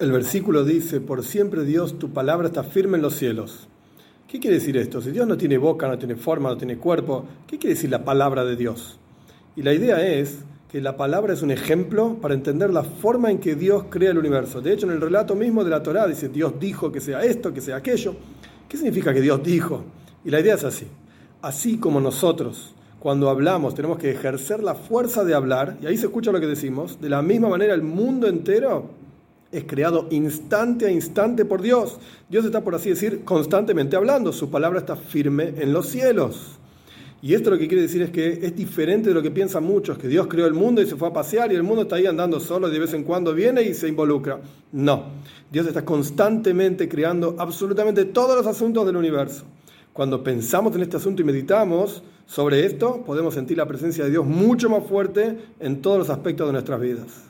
El versículo dice, por siempre Dios, tu palabra está firme en los cielos. ¿Qué quiere decir esto? Si Dios no tiene boca, no tiene forma, no tiene cuerpo, ¿qué quiere decir la palabra de Dios? Y la idea es que la palabra es un ejemplo para entender la forma en que Dios crea el universo. De hecho, en el relato mismo de la Torá dice, Dios dijo que sea esto, que sea aquello. ¿Qué significa que Dios dijo? Y la idea es así. Así como nosotros, cuando hablamos, tenemos que ejercer la fuerza de hablar, y ahí se escucha lo que decimos, de la misma manera el mundo entero es creado instante a instante por Dios. Dios está, por así decir, constantemente hablando. Su palabra está firme en los cielos. Y esto lo que quiere decir es que es diferente de lo que piensan muchos, que Dios creó el mundo y se fue a pasear y el mundo está ahí andando solo de vez en cuando viene y se involucra. No, Dios está constantemente creando absolutamente todos los asuntos del universo. Cuando pensamos en este asunto y meditamos sobre esto, podemos sentir la presencia de Dios mucho más fuerte en todos los aspectos de nuestras vidas.